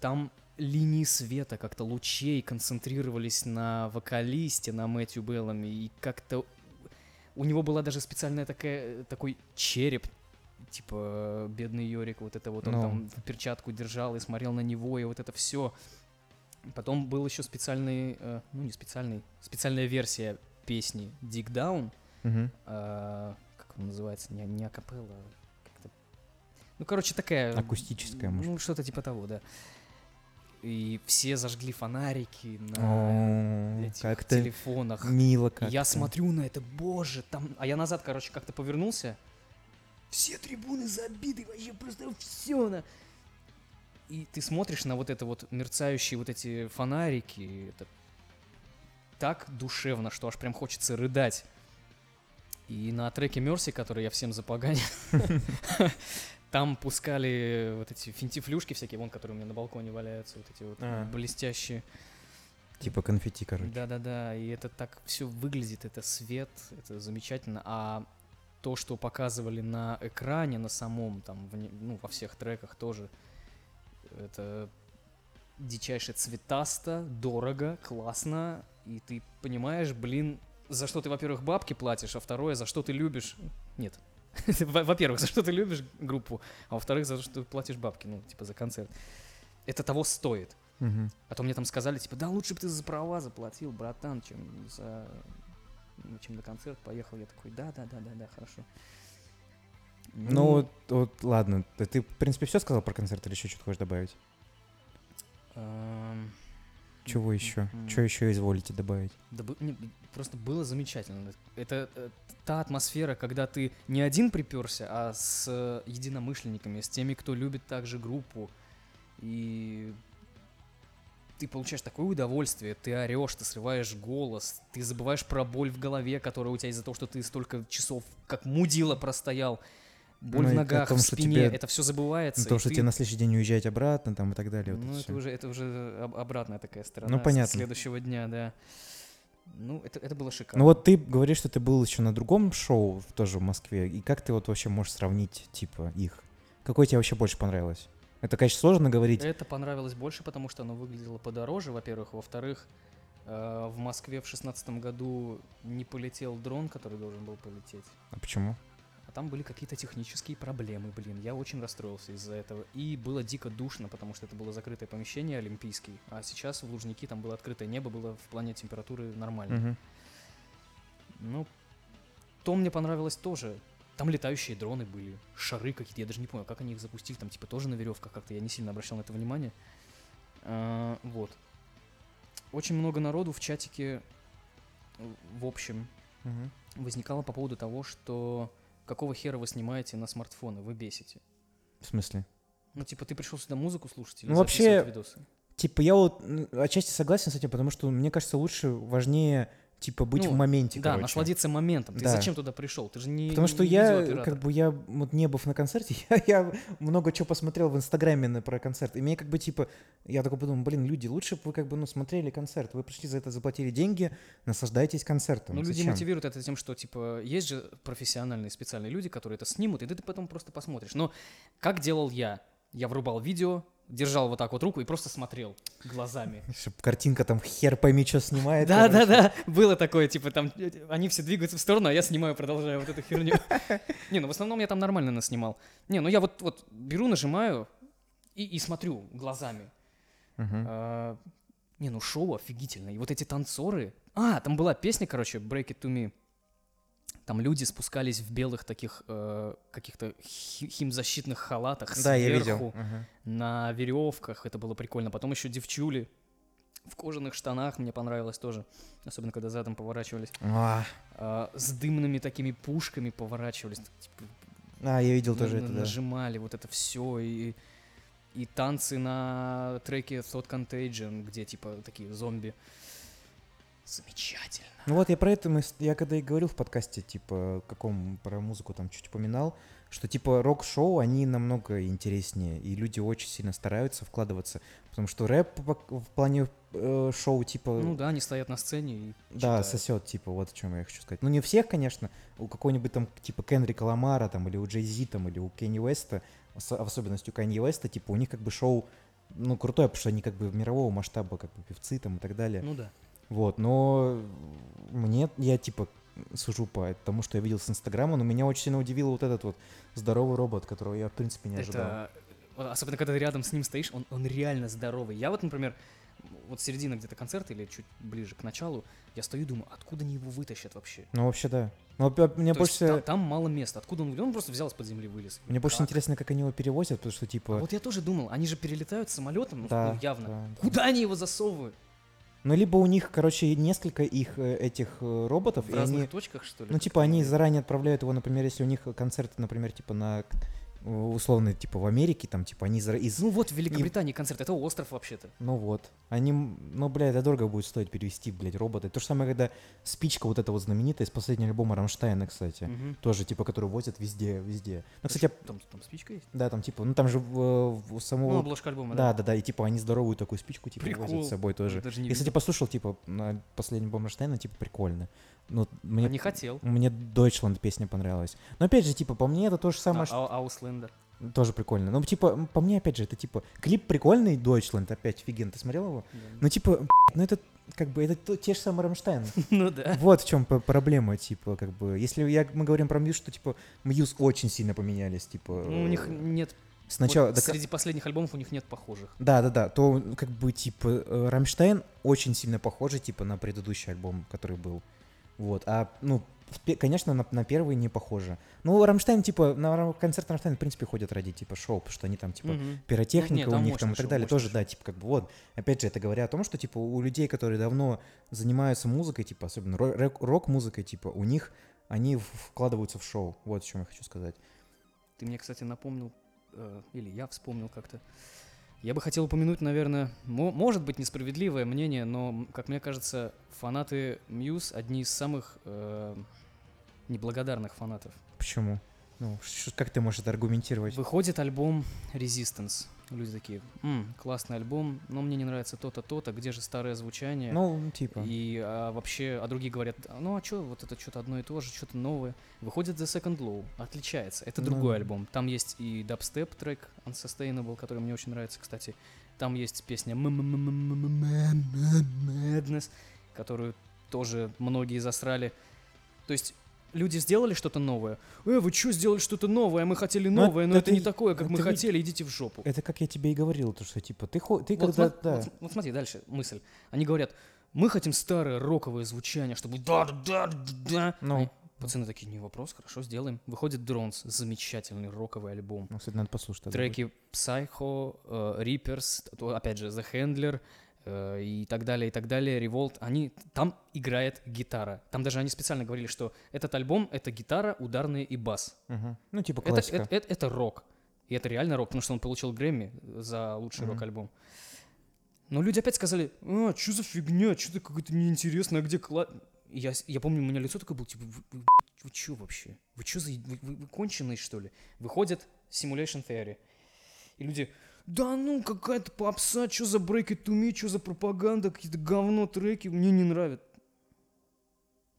там линии света, как-то лучей концентрировались на вокалисте, на Мэтью Беллами, и как-то У него была даже специальная такая, такой череп, типа бедный Йорик, вот это вот он Ну. там в перчатку держал и смотрел на него, и вот это все. Потом был еще специальный, э, ну не специальный, специальная версия песни Dig Down, Мгм. а, как он называется, не, не акапелла, как-то... Ну, короче, такая... Акустическая, может. Ну, что-то типа того, да. И все зажгли фонарики на О, этих Как-то телефонах. мило как я смотрю на это, боже, там... А я назад, короче, как-то повернулся. Все трибуны забиты, вообще просто все на... И ты смотришь на вот это вот мерцающие вот эти фонарики, это так душевно, что аж прям хочется рыдать. И на треке Мерси, который я всем запоганил, там пускали вот эти финтифлюшки всякие, вон, которые у меня на балконе валяются, вот эти вот А. блестящие. Типа конфетти, короче. Да-да-да, и это так все выглядит, это свет, это замечательно. А то, что показывали на экране, на самом, там, в ну, во всех треках тоже, это дичайше цветасто, дорого, классно, и ты понимаешь, блин, за что ты, во-первых, бабки платишь, а второе, за что ты любишь... Нет. Во- Во-первых, за что ты любишь группу, а во-вторых, за что ты платишь бабки, ну, типа, за концерт. Это того стоит. А то мне там сказали, типа, да лучше бы ты за права заплатил, братан, чем за... ну, чем на концерт поехал. Я такой, да, да, да, да, да, хорошо. Ну, вот, вот, ладно. Ты, ты, в принципе, все сказал про концерт или еще что-то хочешь добавить? Чего еще? Что еще изволите добавить? Да не, просто было замечательно. Это э, та атмосфера, когда ты не один приперся, а с э, единомышленниками, с теми, кто любит также группу. И ты получаешь такое удовольствие, ты орешь, ты срываешь голос, ты забываешь про боль в голове, которая у тебя из-за того, что ты столько часов как мудила простоял. Боль Ну в ногах, том, в спине, тебе- это все забывается. То, что ты- тебе на следующий день уезжать обратно там и так далее. вот ну, это уже, это уже об- обратная такая сторона. с- понятно. Следующего дня, да. Ну, это, это было шикарно. Ну вот ты говоришь, что ты был еще на другом шоу тоже в Москве. И как ты вот вообще можешь сравнить, типа, их? Какое тебе вообще больше понравилось? Это, конечно, сложно говорить. Это понравилось больше, потому что оно выглядело подороже, во-первых. Во-вторых, э, в Москве в шестнадцатом году не полетел дрон, который должен был полететь. А почему? А там были какие-то технические проблемы, блин. Я очень расстроился из-за этого. И было дико душно, потому что это было закрытое помещение олимпийский. А сейчас в Лужники там было открытое небо, было в плане температуры нормально. Мгм. Ну, то мне понравилось тоже. Там летающие дроны были, шары какие-то, я даже не понял, как они их запустили, там типа тоже на веревках как-то, я не сильно обращал на это внимание. А, вот. Очень много народу в чатике, в общем, Мгм. возникало по поводу того, что какого хера вы снимаете на смартфоны, вы бесите. В смысле? Ну, типа, ты пришел сюда музыку слушать или Ну, вообще, видосы? Типа, я вот отчасти согласен с этим, потому что мне кажется, лучше, важнее, типа, быть Ну, в моменте, Да, короче. насладиться моментом. Ты Да. зачем туда пришел? Ты же не Потому что не я, как бы, я вот не быв на концерте, я, я много чего посмотрел в Инстаграме на, про концерт. И мне как бы, типа, я такой подумал, блин, люди, лучше бы вы как бы, ну, смотрели концерт. Вы пришли за это, заплатили деньги, наслаждайтесь концертом. Ну, люди мотивируют это тем, что, типа, есть же профессиональные специальные люди, которые это снимут, и ты, ты потом просто посмотришь. Но как делал я? Я врубал видео, держал вот так вот руку и просто смотрел глазами. Чтоб картинка там хер пойми, что снимает. Да, да, да, было такое, типа, там, э, они все двигаются в сторону, а я снимаю, продолжаю вот эту херню. Не, ну, в основном я там нормально наснимал. Не, ну, я вот, вот беру, нажимаю и, и смотрю глазами. А, Не, ну шоу офигительное. И вот эти танцоры. А, там была песня, короче, Break It To Me. Там люди спускались в белых таких э, каких-то хи- химзащитных халатах Да, я видел. сверху, Ага. на веревках. Это было прикольно. Потом еще девчули в кожаных штанах. Мне понравилось тоже. Особенно, когда задом поворачивались. А, А, с дымными такими пушками поворачивались. Типа, а, я видел тоже это, да. нажимали вот это все и и танцы на треке Thought Contagion, где типа такие зомби. Замечательно. Ну вот я про это, мы, я когда и говорил в подкасте, типа, каком про музыку там чуть упоминал, что типа рок-шоу, они намного интереснее, и люди очень сильно стараются вкладываться, потому что рэп в плане э, шоу, типа, Ну да, они стоят на сцене и да, читают. сосет, типа, вот о чем я хочу сказать. Ну не всех, конечно, у какого-нибудь там, типа, Кенрика Ламара, там, или у Джей Зи, там, или у Кенни Уэста, в особенности у Канье Уэста, типа, у них как бы шоу, ну, крутое, потому что они как бы мирового масштаба, как бы, певцы там и так далее. Ну да. Вот, но мне, я типа, сужу по тому, что я видел с Инстаграма, но меня очень сильно удивил вот этот вот здоровый робот, которого я, в принципе, не ожидал. Это, вот особенно когда ты рядом с ним стоишь, он, он реально здоровый. Я вот, например, вот середина где-то концерта или чуть ближе к началу, я стою и думаю, откуда они его вытащат вообще? Ну, вообще, да. Но мне То больше, есть та- там, мало места. Откуда он? Он просто взял из-под земли вылез. мне больше Как? интересно, как они его перевозят, потому что, А типа, вот я тоже думал, они же перелетают самолетом, ну, да, ну, явно. да. Куда они его засовывают? Ну, либо у них, короче, несколько их э, этих э, роботов, В и разных они, точках, что ли? ну, типа, они заранее отправляют его, например, если у них концерт, например, типа на условно, типа в Америке, там, типа, они из Ну вот в Великобритании концерт, это остров вообще-то. Ну вот. Они, ну, бля, это дорого будет стоить перевезти, блядь, робота. То же самое, когда спичка вот эта вот знаменитая из последнего альбома Рамштайна, кстати. Мгм. Тоже, типа, которую возят везде, везде. Ну, кстати, Там, там спичка есть? да, там, типа, ну, там же в, в Ну, самого... обложка альбома, да, да, да, и, типа, они здоровую такую спичку, типа, Прикол. возят с собой тоже. Я, кстати, послушал, типа, на последний альбом Рамштайна, типа, прикольно. Ну, мне, А не хотел. мне Deutschland песня понравилась. Но, опять же, типа, по мне это то же самое, А, что... а- Ausländer. Тоже прикольно. Ну, типа, по мне, опять же, это, типа, клип прикольный, Deutschland, опять офиген. Ты смотрел его? Ну, типа, ну это как бы это то- те же самые Рамштайн. Ну да. Вот в чем проблема, типа, как бы. Если я, мы говорим про Muse, что типа Muse очень сильно поменялись, типа. Ну, у них нет... сначала. вот да, среди последних альбомов у них нет похожих. да, да, да, то как бы типа э, Рамштайн очень сильно похожи, типа, на предыдущий альбом, который был. Вот. А, ну, конечно, на, на первый не похоже. Ну, Рамштайн, типа, на концерт Рамштайн, в принципе, ходят ради, типа, шоу, потому что они там, типа, Мгм. пиротехника Ну, не, у них там и так шоу, далее. Тоже, да, типа, как бы вот. Опять же, это говоря о том, что, типа, у людей, которые давно занимаются музыкой, типа, особенно ро- рок- рок-музыкой, типа, у них они вкладываются в шоу. Вот о чем я хочу сказать. Ты мне, кстати, напомнил, э, или я вспомнил как-то. Я бы хотел упомянуть, наверное, мо- может быть несправедливое мнение, но, как мне кажется, фанаты Мьюз одни из самых э, неблагодарных фанатов. Почему? Ну, как ты можешь это аргументировать? Выходит альбом Resistance. Люди такие, «М, классный альбом, но мне не нравится то-то, то-то, где же старое звучание? Ну, типа. И а, вообще, а другие говорят, «А, ну а что, вот это что-то одно и то же, что-то новое. Выходит The Second Low, отличается. Это Ну. другой альбом. Там есть и дабстеп трек Unsustainable, который мне очень нравится, кстати. Там есть песня Madness, которую тоже многие засрали. То есть люди сделали что-то новое. Э, вы что сделали что-то новое? Мы хотели Ну, новое, но это это не такое, как мы ведь- хотели, идите в жопу. Это как я тебе и говорил, то что, типа, ты, хо- ты Вот, когда... смо- да. вот- вот смотри, дальше мысль. Они говорят, мы хотим старое роковое звучание, чтобы да да да да да. Ну. Пацаны такие, не вопрос, хорошо, сделаем. Выходит Drones, замечательный роковый альбом. Ну, кстати, надо послушать. Треки Psycho, э, Reapers, опять же, The Handler и так далее, и так далее, Revolt, они, там играет гитара. Там даже они специально говорили, что этот альбом — это гитара, ударные и бас. Мгм. Ну, типа, Это, классика. это, это- это рок. И это реально рок, потому что он получил Грэмми за лучший Мгм. рок-альбом. Но люди опять сказали, а, что за фигня, что-то какое-то неинтересное, а где кла... И Я, я помню, у меня лицо такое было, типа, вы, вы, вы чё вообще? Вы что за... Вы, вы- вы конченые, что ли? Выходит Simulation Theory. И люди, да ну, какая-то попса, что за Break It To Me, что за пропаганда, какие-то говно треки, мне не нравятся.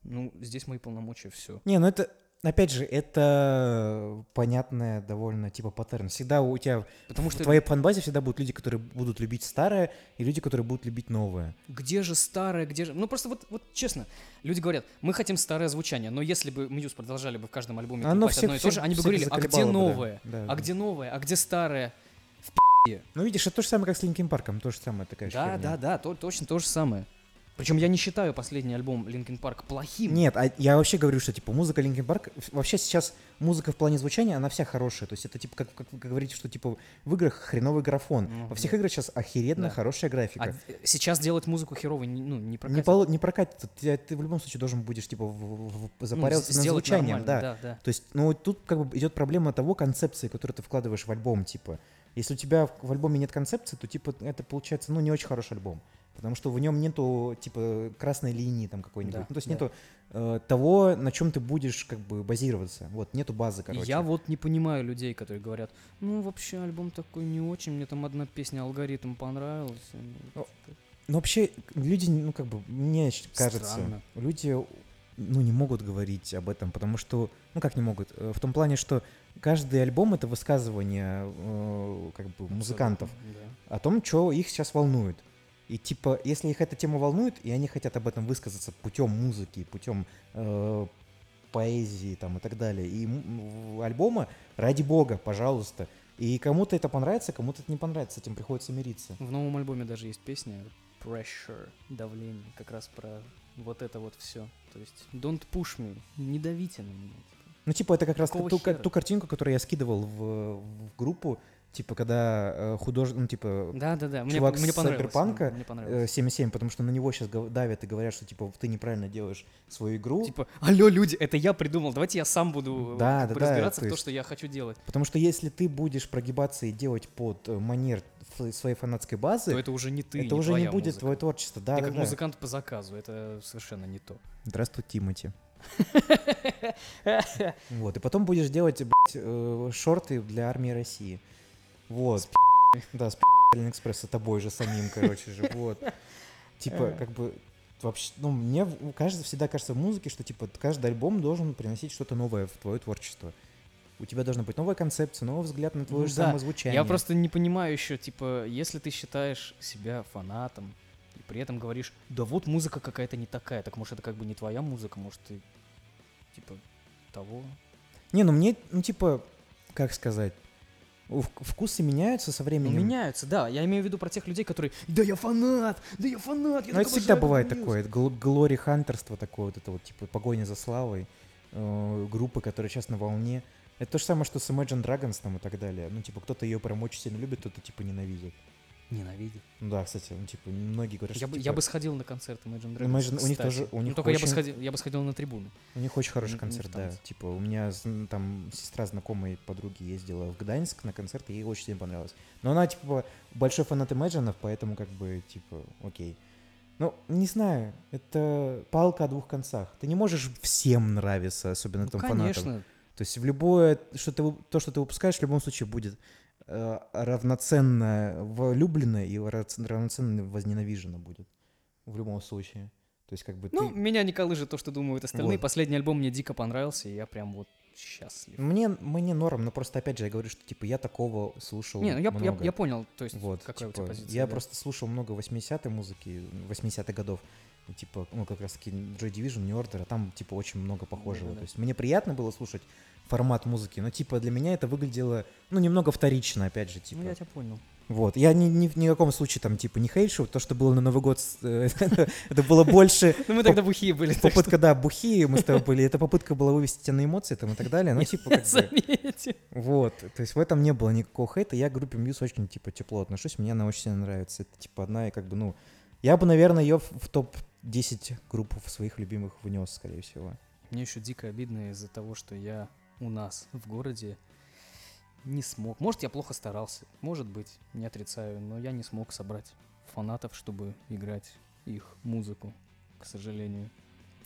Ну, здесь мои полномочия, все. Не, ну это, опять же, это понятная довольно, типа, паттерн. Всегда у тебя, Потому в что твоей фанбазе всегда будут люди, которые будут любить старое, и люди, которые будут любить новое. где же старое, где же... Ну просто вот, вот честно, люди говорят, мы хотим старое звучание, но если бы Мьюз продолжали бы в каждом альбоме Оно клепать всех- одно и то же, они бы говорили, а где бы, да. новое? Да, А да. где новое? А где старое? Ну, видишь, это то же самое, как с Линкин Парком, то же самое такая Да, херня. да, да, то- точно то же самое. Причем я не считаю последний альбом Linkin Park плохим. Нет, а я вообще говорю, что типа музыка Park, в- вообще сейчас музыка в плане звучания, она вся хорошая. То есть это типа, как, как вы говорите, что типа в играх хреновый графон. Ну, Во всех да. играх сейчас охеренно Да. хорошая А графика. э, сейчас делать музыку херовой не- ну, не не, прокатит. пол- не прокатит. Ты, ты в любом случае должен будешь типа в- в- в- Ну, запарился с- над звучанием, да. да, да. То есть, ну тут как бы идет проблема того концепции, которую ты вкладываешь в альбом, типа. Если у тебя в, альбоме нет концепции, то типа это получается, ну, не очень хороший альбом. Потому что в нем нету, типа, красной линии там какой-нибудь. Да, ну, то есть да. нету э, того, на чем ты будешь как бы базироваться. Вот, нету базы, короче. Я вот не понимаю людей, которые говорят, ну вообще альбом такой не очень, мне там одна песня алгоритм понравилась. Ну, Ну, вообще, люди, ну, как бы, мне кажется, Странно. люди, ну, не могут говорить об этом, потому что, ну, как не могут? Э, В том плане, что каждый альбом — это высказывание, э, как бы, музыкантов да. о том, что их сейчас волнует. И типа, если их эта тема волнует, и они хотят об этом высказаться путем музыки, путем э, поэзии там и так далее, и альбома, ради бога, пожалуйста. И кому-то это понравится, кому-то это не понравится, с этим приходится мириться. В новом альбоме даже есть песня Pressure, давление, как раз про вот это вот все. То есть Don't push me, не давите на меня. Ну, типа, это как раз Какого ту, хера? ту картинку, которую я скидывал в, в группу, типа, когда художник, ну, типа, Да-да-да, мне, Чувак мне с. Сайберпанка, Мне э, понравилось. 77, потому что на него сейчас давят и говорят, что, типа, ты неправильно делаешь свою игру. Типа, алло, люди, это я придумал, давайте я сам буду Да, как да, да, разбираться то в то, есть- что я хочу делать. Потому что если ты будешь прогибаться и делать под э, манер своей фанатской базы, То это уже не ты, это не уже не будет музыка. твое творчество. Да, Ты да, как да. музыкант по заказу, это совершенно не то. Здравствуй, Тимати. Вот, и потом будешь делать, блядь, э, шорты для армии России. Вот. Да, с Алиэкспресс с тобой же самим, короче же, вот. Типа, как бы, вообще, ну, мне кажется, всегда кажется в музыке, что, типа, каждый альбом должен приносить что-то новое в твое творчество. У тебя должна быть новая концепция, новый взгляд на твое Ну да, само звучание. Я просто не понимаю еще, типа, если ты считаешь себя фанатом, и при этом говоришь, да вот музыка какая-то не такая, так может это как бы не твоя музыка, может ты, типа, того. Не, ну мне, ну, типа, как сказать, вкусы меняются со Ну, временем. меняются, да. Я имею в виду про тех людей, которые, да я фанат, да я фанат, я Ну, это всегда бывает Мьюз». такое. гл- Глори хантерство такое, вот это вот, типа, погоня за славой, э, группы, которые сейчас на волне. Это то же самое, что с Imagine Dragons там и так далее. Ну, типа, кто-то ее прям очень сильно любит, кто-то, типа, ненавидит. Ненавидит. Ну да, кстати, ну, типа, многие говорят, Я что, бы, типа, я бы сходил на концерт Imagine Dragons, Imagine- у них тоже- у Ну, них только я бы очень- сходил, я бы сходил на трибуны. у них очень хороший концерт, да. Типа, у меня там сестра знакомой подруги ездила в Гданьск на концерт, и ей очень сильно понравилось. Но она, типа, большой фанат Imagine, поэтому, как бы, типа, окей. Ну, не знаю, это палка о двух концах. Ты не можешь всем нравиться, особенно Ну, там фанатам. конечно. То есть в любое, что ты, то, что ты выпускаешь, в любом случае будет равноценно влюблено и равноценно возненавижено будет. В любом случае. То есть как бы Ну, ты... меня не колышет то, что думают остальные. Вот. Последний альбом мне дико понравился, и я прям вот счастлив. Мне, мне норм, но просто опять же я говорю, что типа я такого слушал Не, ну я, я, много. я понял, то есть вот, какая у типа, тебя позиция. Я да. просто слушал много 80-й музыки, 80-х годов. И, типа, ну, как раз таки Joy Division, New Order, а там, типа, очень много похожего. Да-да-да. То есть мне приятно было слушать формат музыки, но, типа, для меня это выглядело, ну, немного вторично, опять же, типа. Ну, я тебя понял. Вот. Я ни, ни в никаком случае там, типа, не хейшу. То, что было на Новый год, э, это было больше Ну, мы тогда бухие были. попытка, да, бухи мы с тобой были. Это попытка была вывести тебя на эмоции там и так далее. Ну, типа, как бы, вот. То есть в этом не было никакого хейта. Я к группе Мьюз очень, типа, тепло отношусь. Мне она очень сильно нравится. Это, типа, одна и как бы, ну... Я бы, наверное, ее в, в топ-10 групп своих любимых внес, скорее всего. Мне еще дико обидно из-за того, что я у нас в городе не смог. Может, я плохо старался, может быть, не отрицаю, но я не смог собрать фанатов, чтобы играть их музыку, к сожалению.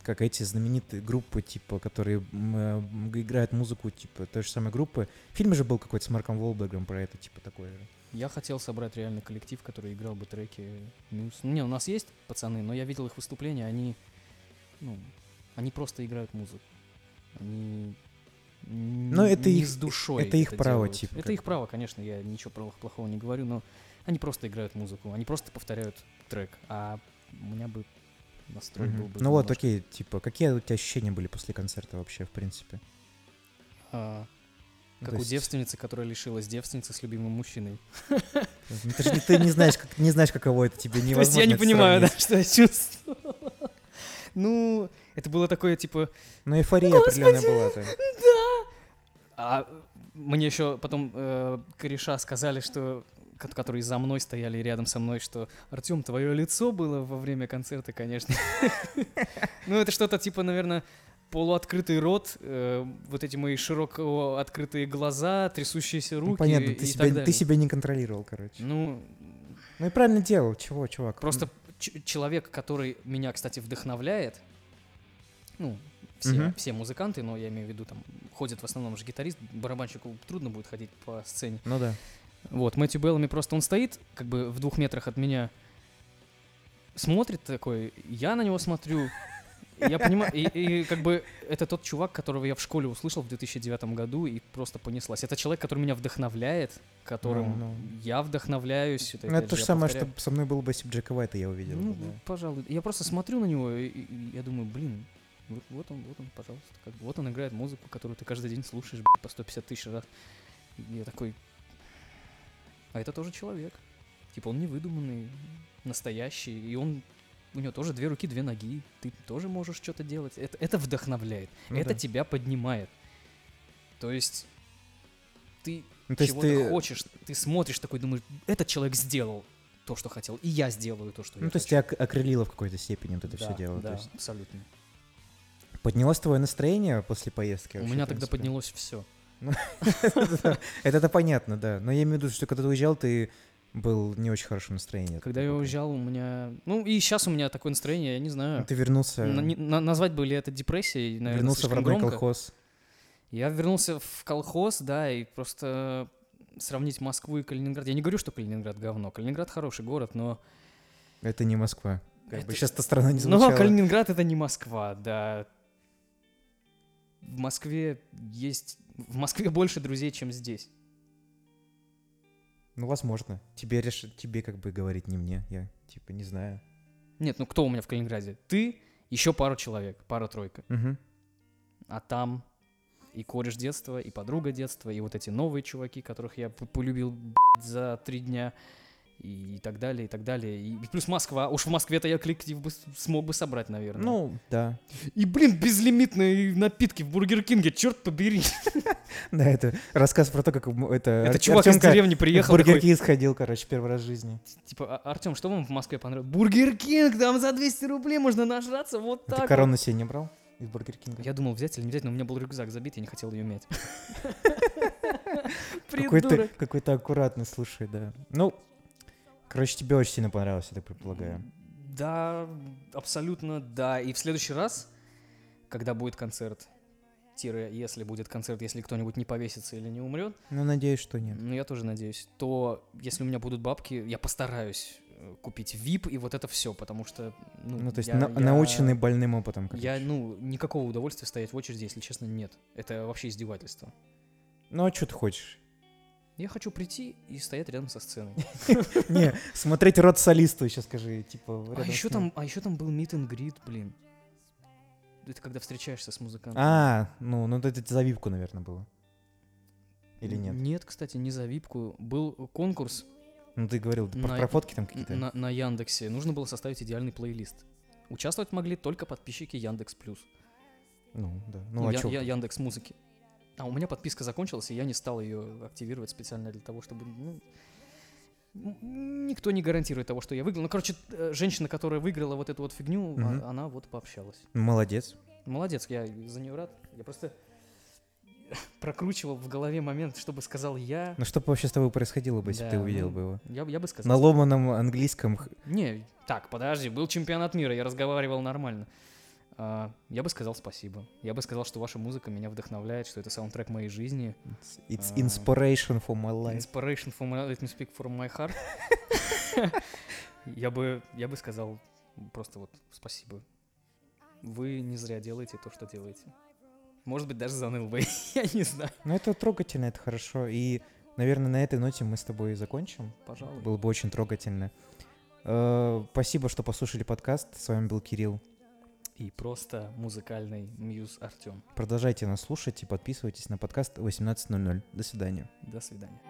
Как эти знаменитые группы, типа, которые э, играют музыку, типа, той же самой группы. В фильме же был какой-то с Марком Волбергом про это, типа, такое же. Я хотел собрать реально коллектив, который играл бы треки Мьюз. Не, у нас есть пацаны, но я видел их выступления, они, ну, они просто играют музыку. Они Но н- это не их- с душой это их право, делают. типа, Это их право, конечно, я ничего про- плохого не говорю, но они просто играют музыку, они просто повторяют трек, а у меня бы настрой Мгм. был бы Ну вот, немножко, окей, типа, какие у тебя ощущения были после концерта вообще, в принципе? а, Ну, как то у есть- девственницы, которая лишилась девственницы с любимым мужчиной. Ну, Ты же не, ты не знаешь, как, не знаешь, каково это тебе невозможно То есть я не это понимаю, да, что я чувствую. Ну, это было такое, типа, Ну, эйфория определенная была-то. А мне еще потом э, кореша сказали, что ко- которые за мной стояли рядом со мной, что Артем, твое лицо было во время концерта, конечно. Ну, это что-то типа, наверное, полуоткрытый рот, э, вот эти мои широко открытые глаза, трясущиеся Ну, руки понятно, и ты так себя, ты далее. себя не контролировал, короче. Ну, Ну и правильно делал, чего, чувак? просто человек, который меня, кстати, вдохновляет, ну, все, Мгм. все музыканты, но я имею в виду, там, ходит в основном же гитарист, барабанщику трудно будет ходить по сцене. Ну да. Вот, Мэтью Беллами просто он стоит, как бы в двух метрах от меня, смотрит такой, я на него смотрю, Я понимаю, и, и как бы это тот чувак, которого я в школе услышал в 2009 году и просто понеслась. Это человек, который меня вдохновляет, которым Ну, ну. я вдохновляюсь. Ну, опять это то же самое, повторяю. что со мной был бы, если бы Джека Уайта я увидел. Ну, да. пожалуй. Я просто смотрю на него, и- и я думаю, блин, вот, вот он, вот он, пожалуйста. Как вот он играет музыку, которую ты каждый день слушаешь блядь, по 150 тысяч раз. Я такой... А это тоже человек. Типа он не выдуманный, настоящий, и он... У него тоже две руки, две ноги. Ты тоже можешь что-то делать. Это, это вдохновляет. Ну это да. тебя поднимает. То есть ты Ну, то чего-то ты, хочешь, ты смотришь такой, думаешь, этот человек сделал то, что хотел, и я сделаю то, что я ну, то есть тебя ок- окрылило в какой-то степени вот это все Да, дело. Да, есть абсолютно. Поднялось твое настроение после поездки? У вообще, меня тогда поднялось все. Это-то понятно, да. Но я имею в виду, что когда ты уезжал, ты был не очень хорошем настроении. Когда я уезжал, у меня... Ну, и сейчас у меня такое настроение, я не знаю. Ну, Ты вернулся, На- не- на- назвать бы ли это депрессией, наверное, вернулся в родной громко. колхоз. Я вернулся в колхоз, да, и просто сравнить Москву и Калининград. Я не говорю, что Калининград говно. Калининград хороший город, но... Это не Москва. Как бы Это- сейчас эта страна не Но звучала. Калининград это не Москва, да. В Москве есть... В Москве больше друзей, чем здесь. Ну, возможно. Тебе реш... тебе как бы говорить не мне. Я типа не знаю. Нет, ну кто у меня в Калининграде? Ты, еще пару человек, пара-тройка. Мгм. А там и кореш детства, и подруга детства, и вот эти новые чуваки, которых я полюбил за три дня, и так далее, и так далее. И плюс Москва. Уж в Москве-то я коллектив бы смог бы собрать, наверное. Ну, да. и, блин, безлимитные напитки в Бургер Кинге, черт побери. Да, это рассказ про то, как это... Это чувак из деревни приехал Бургер Кинг сходил, короче, первый раз в жизни. типа, «А, Артем, что вам в Москве понравилось? Бургер Кинг, там за 200 рублей можно нажраться вот А так Ты вот». корону себе не брал из Бургер Кинга? Я думал взять или не взять, но у меня был рюкзак забит, я не хотел ее мять. Какой ты, Придурок. какой ты аккуратный, слушай, да. Ну, короче, тебе очень сильно понравилось, я так предполагаю. Да, абсолютно да. И в следующий раз, когда будет концерт, тире, если будет концерт, если кто-нибудь не повесится или не умрет, Ну, надеюсь, что нет. ну я тоже надеюсь, то если у меня будут бабки, я постараюсь э, купить VIP и вот это все, потому что, ну, Ну, то есть я- на- я- наученный больным опытом. Я, короче. ну, никакого удовольствия стоять в очереди, если честно, нет. Это вообще издевательство. Ну, а что ты хочешь? Я хочу прийти и стоять рядом со сценой. Не, смотреть рот солисту еще скажи, типа, А еще там, а еще там был meet and greet, блин. Это когда встречаешься с музыкантом. А, ну, ну это за випку, наверное, было. Или нет? Нет, кстати, не за випку. Был конкурс Ну, ты говорил, про, про фотки там какие-то. на, на Яндексе. Нужно было составить идеальный плейлист. Участвовать могли только подписчики Яндекс Плюс. Ну, да. Ну, Ну, а Я-? Я- Яндекс Музыки. А у меня подписка закончилась, и я не стал ее активировать специально для того, чтобы... ну, никто не гарантирует того, что я выиграл. Ну, короче, э, женщина, которая выиграла вот эту вот фигню, а- Мгм. она вот пообщалась. Молодец. Молодец, я за нее рад. Я просто прокручивал в голове момент, чтобы сказал я. Ну, что бы вообще с тобой происходило бы, если бы Да, ты увидел ну, бы его? Я, бы- я бы сказал. На ломаном английском. Не, так, подожди, был чемпионат мира, я разговаривал нормально. А, я бы сказал спасибо. Я бы сказал, что ваша музыка меня вдохновляет, что это саундтрек моей жизни. It's А. inspiration for my life. Inspiration for my, let me speak from my heart. я бы, я бы сказал просто вот спасибо. Вы не зря делаете то, что делаете. Может быть, даже заныл бы, я не знаю. Ну, это трогательно, это хорошо. И, наверное, на этой ноте мы с тобой закончим. Пожалуй. Было бы очень трогательно. Э, Спасибо, что послушали подкаст. С вами был Кирилл. И просто музыкальный мьюз Артем. Продолжайте нас слушать и подписывайтесь на подкаст 18.00. До свидания. До свидания.